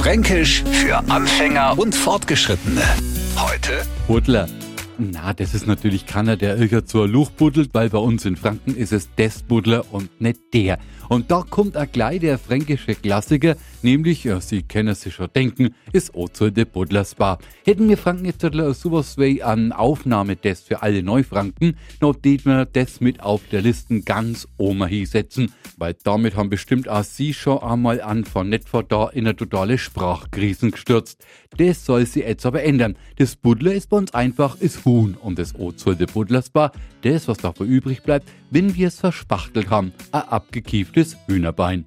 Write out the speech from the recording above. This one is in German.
Fränkisch für Anfänger und Fortgeschrittene. Heute Buddler. Na, das ist natürlich keiner, der irgendwo ein Luch buddelt, weil bei uns in Franken ist es des Buddler und nicht der. Und da kommt auch gleich der fränkische Klassiker, nämlich, ja, Sie können sich schon denken, ist Ozo de Buddlers Bar. Hätten wir Franken jetzt sowas wie an Aufnahmetest für alle Neufranken, noch tät wir das mit auf der Listen ganz oben hinsetzen, weil damit haben bestimmt auch Sie schon einmal an von vor da in eine totale Sprachkrisen gestürzt. Das soll sie jetzt aber ändern. Das Buddler ist bei uns einfach ist Huhn und das Ozo de Buddlers Bar, das, was davon übrig bleibt, wenn wir es verspachtelt haben, ein abgekieftes Hühnerbein.